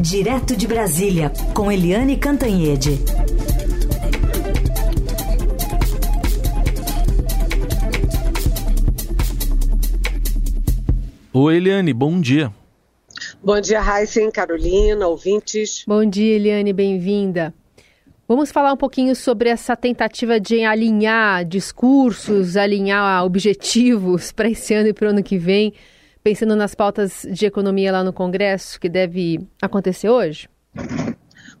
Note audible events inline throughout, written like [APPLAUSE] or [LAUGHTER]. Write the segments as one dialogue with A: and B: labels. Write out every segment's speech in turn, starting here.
A: Direto de Brasília, com Eliane Cantanhede.
B: Oi, Eliane, bom dia.
C: Bom dia, Heisen, Carolina, ouvintes.
D: Bom dia, Eliane, bem-vinda. Vamos falar um pouquinho sobre essa tentativa de alinhar discursos, alinhar objetivos [LAUGHS] para esse ano e para o ano que vem, pensando nas pautas de economia lá no Congresso, que deve acontecer hoje?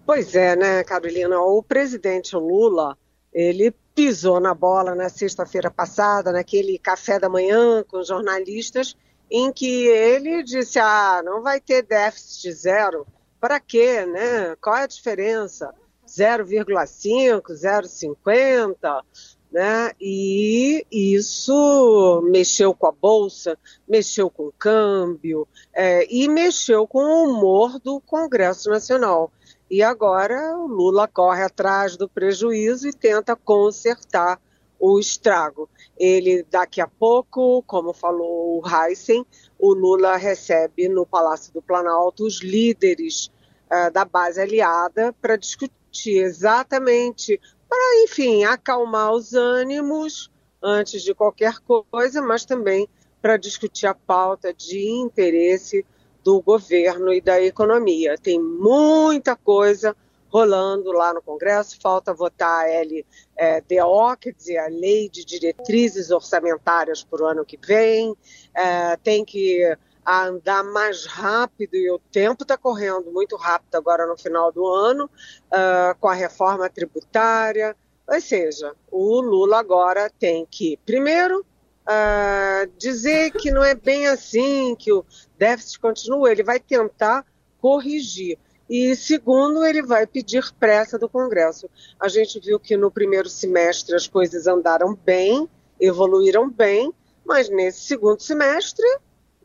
C: Pois é, né, Carolina? O presidente Lula, ele pisou na bola na sexta-feira passada, naquele café da manhã com jornalistas, em que ele disse: ah, não vai ter déficit zero. Para quê, né? Qual é a diferença? 0,5, 0,50, né? E isso mexeu com a bolsa, mexeu com o câmbio é, e mexeu com o humor do Congresso Nacional. E agora o Lula corre atrás do prejuízo e tenta consertar o estrago. Ele, daqui a pouco, como falou o Heisen, o Lula recebe no Palácio do Planalto os líderes uh, da base aliada para discutir exatamente para, enfim, acalmar os ânimos antes de qualquer coisa, mas também para discutir a pauta de interesse do governo e da economia. Tem muita coisa rolando lá no Congresso, falta votar a LDO, quer dizer, a Lei de Diretrizes Orçamentárias para o ano que vem, é, tem que a andar mais rápido e o tempo está correndo muito rápido agora no final do ano, uh, com a reforma tributária. Ou seja, o Lula agora tem que, primeiro, uh, dizer que não é bem assim, que o déficit continua, ele vai tentar corrigir. E segundo, ele vai pedir pressa do Congresso. A gente viu que no primeiro semestre as coisas andaram bem, evoluíram bem, mas nesse segundo semestre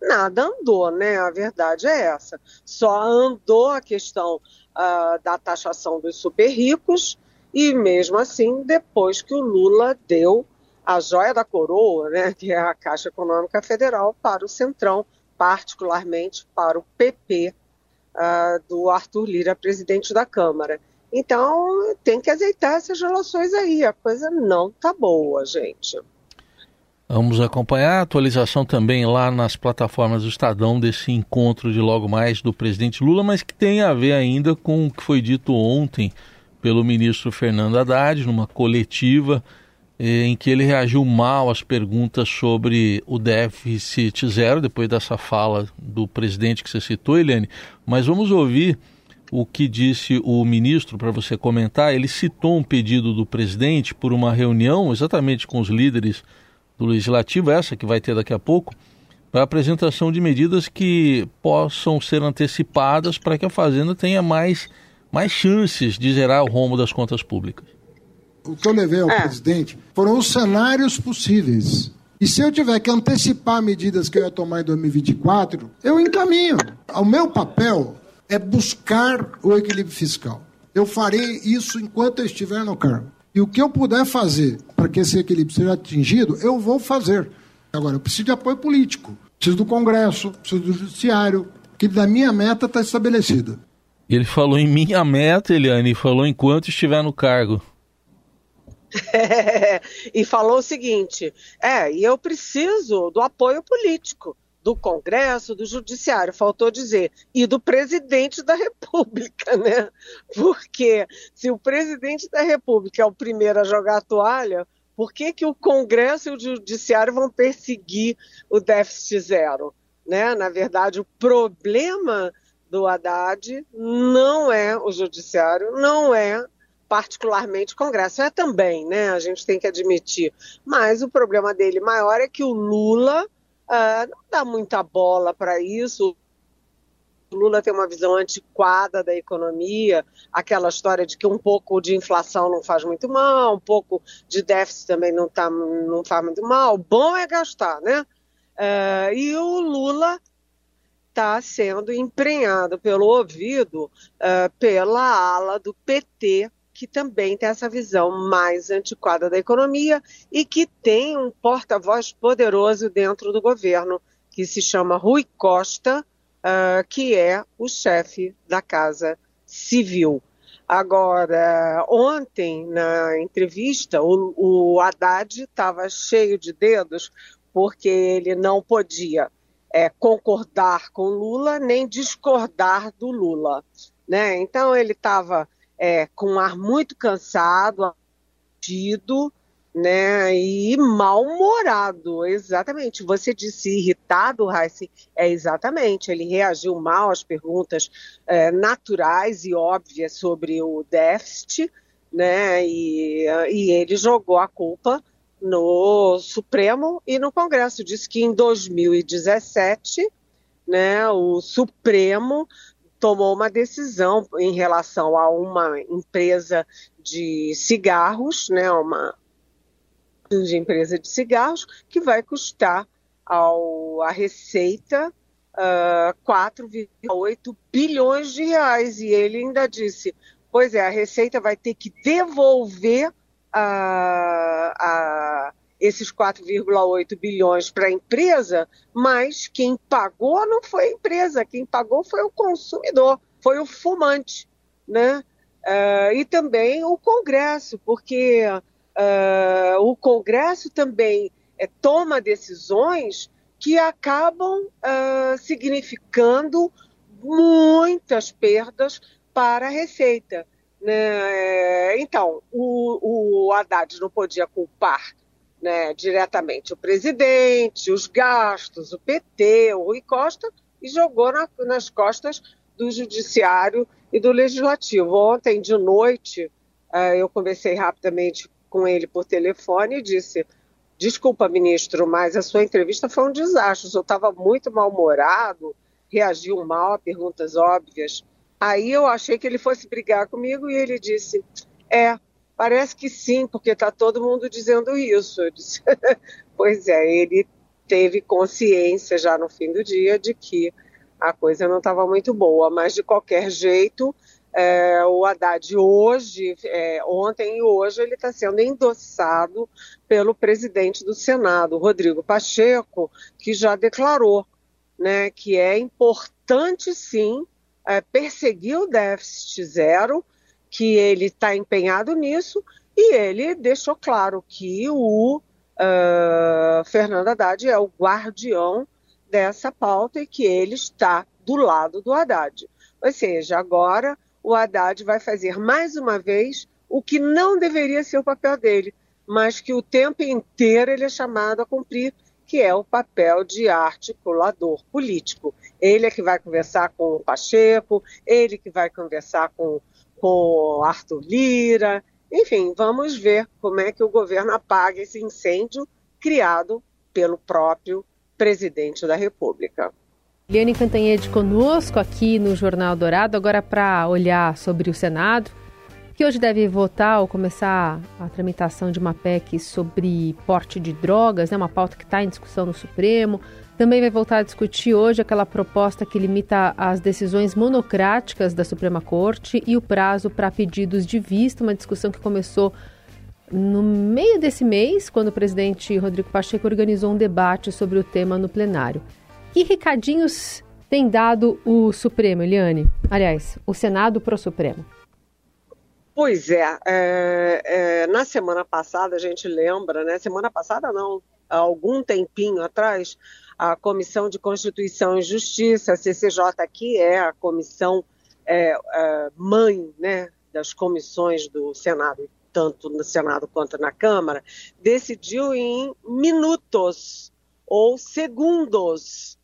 C: nada andou, né? A verdade é essa. Só andou a questão uh, da taxação dos super ricos e mesmo assim, depois que o Lula deu a joia da coroa, né, [LAUGHS] que é a Caixa Econômica Federal, para o Centrão, particularmente para o PP uh, ah, do Arthur Lira, presidente da Câmara. Então, tem que azeitar essas relações aí. A coisa não tá boa, gente.
B: Vamos acompanhar a atualização também lá nas plataformas do Estadão desse encontro de logo mais do presidente Lula, mas que tem a ver ainda com o que foi dito ontem pelo ministro Fernando Haddad numa coletiva eh, em que ele reagiu mal às perguntas sobre o déficit zero, depois dessa fala do presidente que você citou, Helene. Mas vamos ouvir o que disse o ministro para você comentar. Ele citou um pedido do presidente por uma reunião exatamente com os líderes do Legislativo, essa que vai ter daqui a pouco, para apresentação de medidas que possam ser antecipadas para que a Fazenda tenha mais, mais chances de zerar o rombo das contas públicas.
E: O que eu levei ao é. presidente foram os cenários possíveis. E se eu tiver que antecipar medidas que eu ia tomar em 2024, eu encaminho. O meu papel é buscar o equilíbrio fiscal. Eu farei isso enquanto eu estiver no cargo. E o que eu puder fazer para que esse equilíbrio seja atingido, eu vou fazer. Agora, eu preciso de apoio político, preciso do Congresso, preciso do Judiciário, que da minha meta está estabelecida.
B: Ele falou em minha meta, Eliane, e falou enquanto estiver no cargo.
C: É, [LAUGHS] e falou o seguinte: é, e eu preciso do apoio político do Congresso, do Judiciário, faltou dizer, e do presidente da [LAUGHS] República, né? Porque se o presidente da República é o primeiro a jogar a toalha, por que, que o Congresso e o Judiciário vão perseguir o déficit zero? Né? Na verdade, o problema do Haddad não é o Judiciário, não é particularmente o Congresso, é também, né? A gente tem que admitir. Mas o problema dele maior é que o Lula Uh, não dá muita bola para isso. O Lula tem uma visão antiquada da economia, aquela história de que um pouco de inflação não faz muito mal, um pouco de déficit também não, tá, não faz muito mal. Bom é gastar, né? Uh, e o Lula está sendo emprenhado pelo ouvido uh, pela ala do PT que também tem essa visão mais antiquada da economia e que tem um porta-voz poderoso dentro do governo, que se chama Rui Costa, uh, que é o chefe da Casa Civil. Agora, ontem, na entrevista, o, o Haddad estava cheio de dedos porque ele não podia é, concordar com Lula nem discordar do Lula. Né? Então, ele estava é, com um ar muito cansado, abatido, né, e mal-humorado, exatamente. Você disse irritado, Raíssa, é exatamente. Ele reagiu mal às perguntas é, naturais e óbvias sobre o déficit, né, e, e ele jogou a culpa no Supremo e no Congresso. Disse que em 2017, né, o Supremo tomou uma decisão em relação a uma empresa de cigarros, né, uma de empresa de cigarros, que vai custar ao, a Receita uh, ah, 4,8 bilhões de reais. E ele ainda disse: pois é, a Receita vai ter que devolver uh, a, esses 4,8 bilhões para a empresa, mas quem pagou não foi a empresa, quem pagou foi o consumidor, foi o fumante, né? Uh, e também o Congresso, porque uh, o Congresso também é, toma decisões que acabam uh, significando muitas perdas para a Receita. Né? Então, o, o Haddad não podia culpar né, diretamente o presidente, os gastos, o PT, o Rui Costa, e jogou na, nas costas do Judiciário e do Legislativo. Ontem de noite, uh, eu conversei rapidamente com ele por telefone e disse: Desculpa, ministro, mas a sua entrevista foi um desastre. Eu estava muito mal-humorado, reagiu mal a perguntas óbvias. Aí eu achei que ele fosse brigar comigo e ele disse: É, parece que sim, porque está todo mundo dizendo isso. Disse: [LAUGHS] Pois é, ele teve consciência já no fim do dia de que a coisa não estava muito boa, mas de qualquer jeito é, o Haddad hoje, é, ontem e hoje, ele está sendo endossado pelo presidente do Senado, Rodrigo Pacheco, que já declarou né, que é importante sim é, perseguir o déficit zero, que ele está empenhado nisso, e ele deixou claro que o uh, Fernando Haddad é o guardião dessa pauta e que ele está do lado do Haddad. Ou seja, agora o Haddad vai fazer mais uma vez o que não deveria ser o papel dele, mas que o tempo inteiro ele é chamado a cumprir, que é o papel de articulador político. Ele é que vai conversar com o Pacheco, ele que vai conversar com, com Arthur Lira. Enfim, vamos ver como é que o governo apaga esse incêndio criado pelo próprio presidente da República.
D: Liane Cantanhede conosco aqui no Jornal Dourado, agora para olhar sobre o Senado, que hoje deve votar ou começar a tramitação de uma PEC sobre porte de drogas, né, uma pauta que está em discussão no Supremo. Também vai voltar a discutir hoje aquela proposta que limita as decisões monocráticas da Suprema Corte e o prazo para pedidos de vista, uma discussão que começou no meio desse mês, quando o presidente Rodrigo Pacheco organizou um debate sobre o tema no plenário. Que recadinhos tem dado o Supremo, Eliane? Aliás, o Senado para o Supremo.
C: Pois é, é, é, na semana passada a gente lembra, né? Semana passada não, há algum tempinho atrás, a Comissão de Constituição e Justiça, a CCJ, que é a comissão é, é, mãe né, das comissões do Senado, tanto no Senado quanto na Câmara, decidiu em minutos ou segundos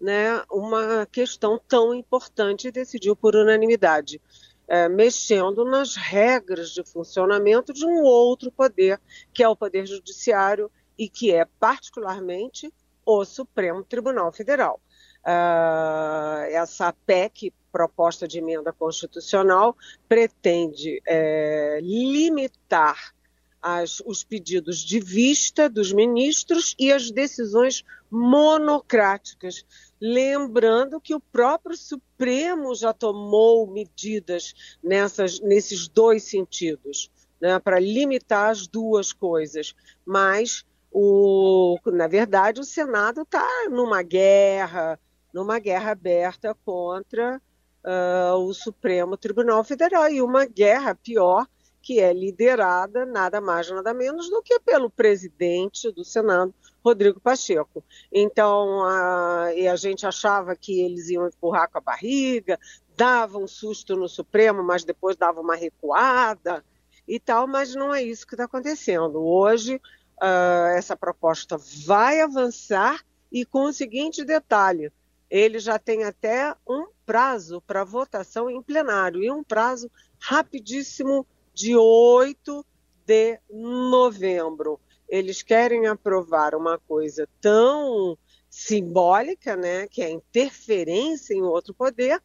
C: né, uma questão tão importante e decidiu por unanimidade, é, mexendo nas regras de funcionamento de um outro poder, que é o Poder Judiciário e que é particularmente o Supremo Tribunal Federal. Uh, essa PEC, proposta de emenda constitucional, pretende é, limitar as, os pedidos de vista dos ministros e as decisões monocráticas. Lembrando que o próprio Supremo já tomou medidas nessas, nesses dois sentidos, né, para limitar as duas coisas. Mas, o, na verdade, o Senado está numa guerra, numa guerra aberta contra uh, o Supremo Tribunal Federal e uma guerra pior que é liderada nada mais nada menos do que pelo presidente do Senado, Rodrigo Pacheco. Então, a, e a gente achava que eles iam empurrar com a barriga, dava um susto no Supremo, mas depois dava uma recuada e tal, mas não é isso que está acontecendo. Hoje, uh, essa proposta vai avançar e com o seguinte detalhe: ele já tem até um prazo para votação em plenário e um prazo rapidíssimo de 8 de novembro. Eles querem aprovar uma coisa tão simbólica, né, que é a interferência em outro poder,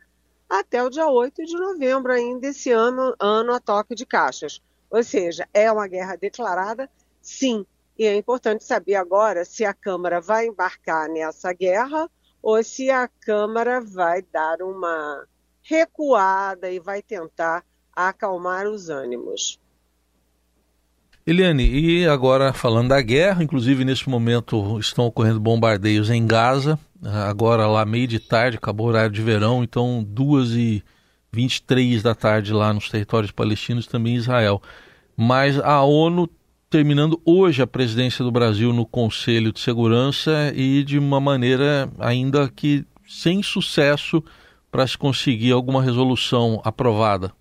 C: até o dia 8 de novembro ainda esse ano, ano a toque de caixas. Ou seja, é uma guerra declarada, sim. E é importante saber agora se a Câmara vai embarcar nessa guerra ou se a Câmara vai dar uma recuada e vai tentar acalmar os ânimos.
B: Eliane, e agora falando da guerra, inclusive nesse momento estão ocorrendo bombardeios em Gaza, agora lá meio de tarde, acabou o horário de verão, então duas e 23 da tarde lá nos territórios palestinos, também Israel. Mas a ONU terminando hoje a presidência do Brasil no Conselho de Segurança e de uma maneira ainda que sem sucesso para se conseguir alguma resolução aprovada.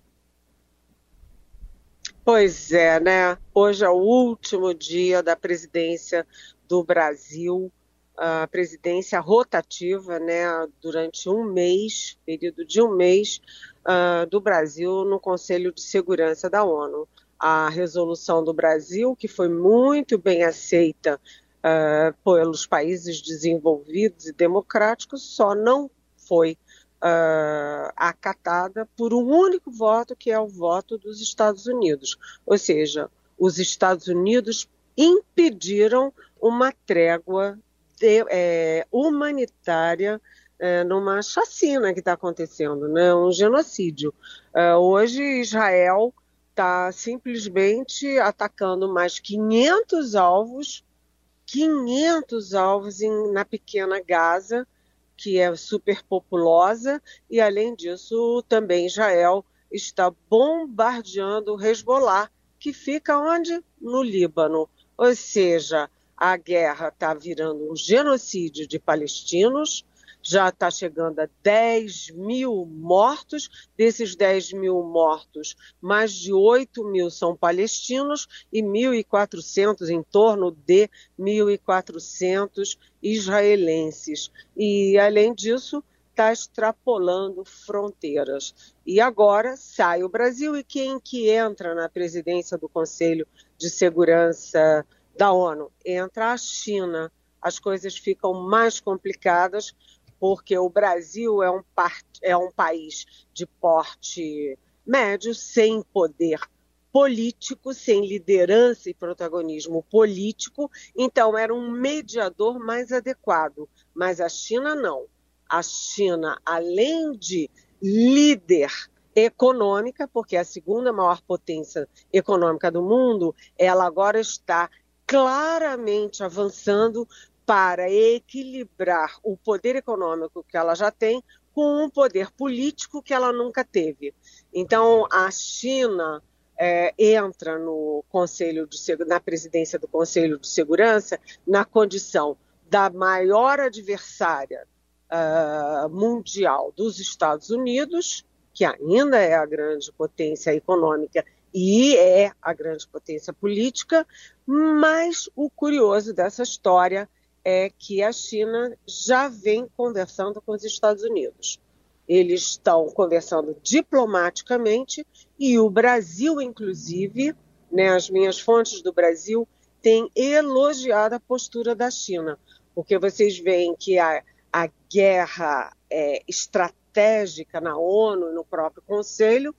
C: Pois é, né? Hoje é o último dia da presidência do Brasil a presidência rotativa, né, durante um mês, período de um mês, uh, do Brasil no Conselho de Segurança da ONU. A resolução do Brasil, que foi muito bem aceita uh, pelos países desenvolvidos e democráticos, só não foi uh, acatada por um único voto, que é o voto dos Estados Unidos. Ou seja, os Estados Unidos impediram uma trégua de, é, humanitária é, numa chacina que está acontecendo, né? um genocídio. É, hoje, Israel está simplesmente atacando mais 500 alvos, 500 alvos em, na pequena Gaza, que é superpopulosa, e além disso, também Israel está bombardeando o Hezbollah, que fica onde? No Líbano. Ou seja, a guerra está virando um genocídio de palestinos, já está chegando a 10 mil mortos. Desses 10 mil mortos, mais de 8 mil são palestinos e 1.400, em torno de 1.400 israelenses. E, além disso, está extrapolando fronteiras. E agora sai o Brasil e quem que entra na presidência do Conselho de Segurança da ONU, entra a China. As coisas ficam mais complicadas porque o Brasil é um, é um país de porte médio, sem poder político, sem liderança e protagonismo político, então era um mediador mais adequado. Mas a China não. A China, além de líder econômica, porque é a segunda maior potência econômica do mundo, ela agora está claramente avançando para equilibrar o poder econômico que ela já tem com um poder político que ela nunca teve. Então, a China é, entra no Conselho de na presidência do Conselho de Segurança na condição da maior adversária uh, mundial dos Estados Unidos, que ainda é a grande potência econômica e é a grande potência política, mas o curioso dessa história é que a China já vem conversando com os Estados Unidos. Eles estão conversando diplomaticamente e o Brasil, inclusive, né, as minhas fontes do Brasil têm elogiado a postura da China, porque vocês veem que a, a guerra é, estratégica na ONU, no próprio Conselho,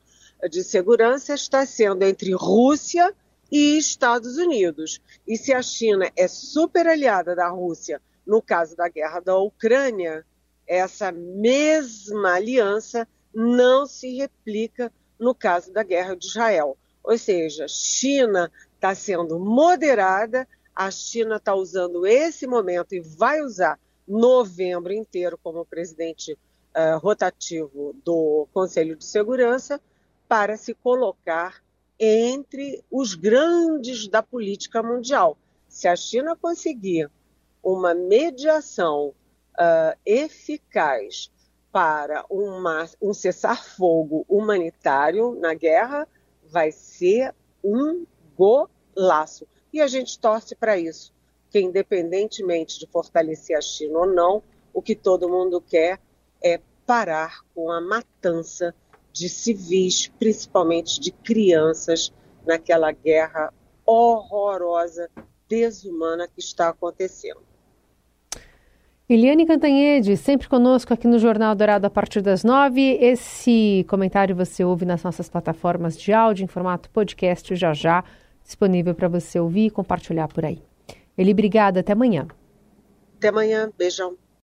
C: de segurança está sendo entre Rússia e Estados Unidos. E se a China é super aliada da Rússia no caso da guerra da Ucrânia, essa mesma aliança não se replica no caso da guerra de Israel. Ou seja, China está sendo moderada, a China está usando esse momento e vai usar novembro inteiro como presidente uh, rotativo do Conselho de Segurança para se colocar entre os grandes da política mundial. Se a China conseguir uma mediação uh, eficaz para uma, um cessar-fogo humanitário na guerra, vai ser um golaço. E a gente torce para isso, que independentemente de fortalecer a China ou não, o que todo mundo quer é parar com a matança de civis, principalmente de crianças, naquela guerra horrorosa, desumana que está acontecendo.
D: Eliane Cantanhede, sempre conosco aqui no Jornal Dourado a partir das nove. Esse comentário você ouve nas nossas plataformas de áudio em formato podcast já já, disponível para você ouvir e compartilhar por aí. Eli, obrigada. Até amanhã.
C: Até amanhã. Beijão.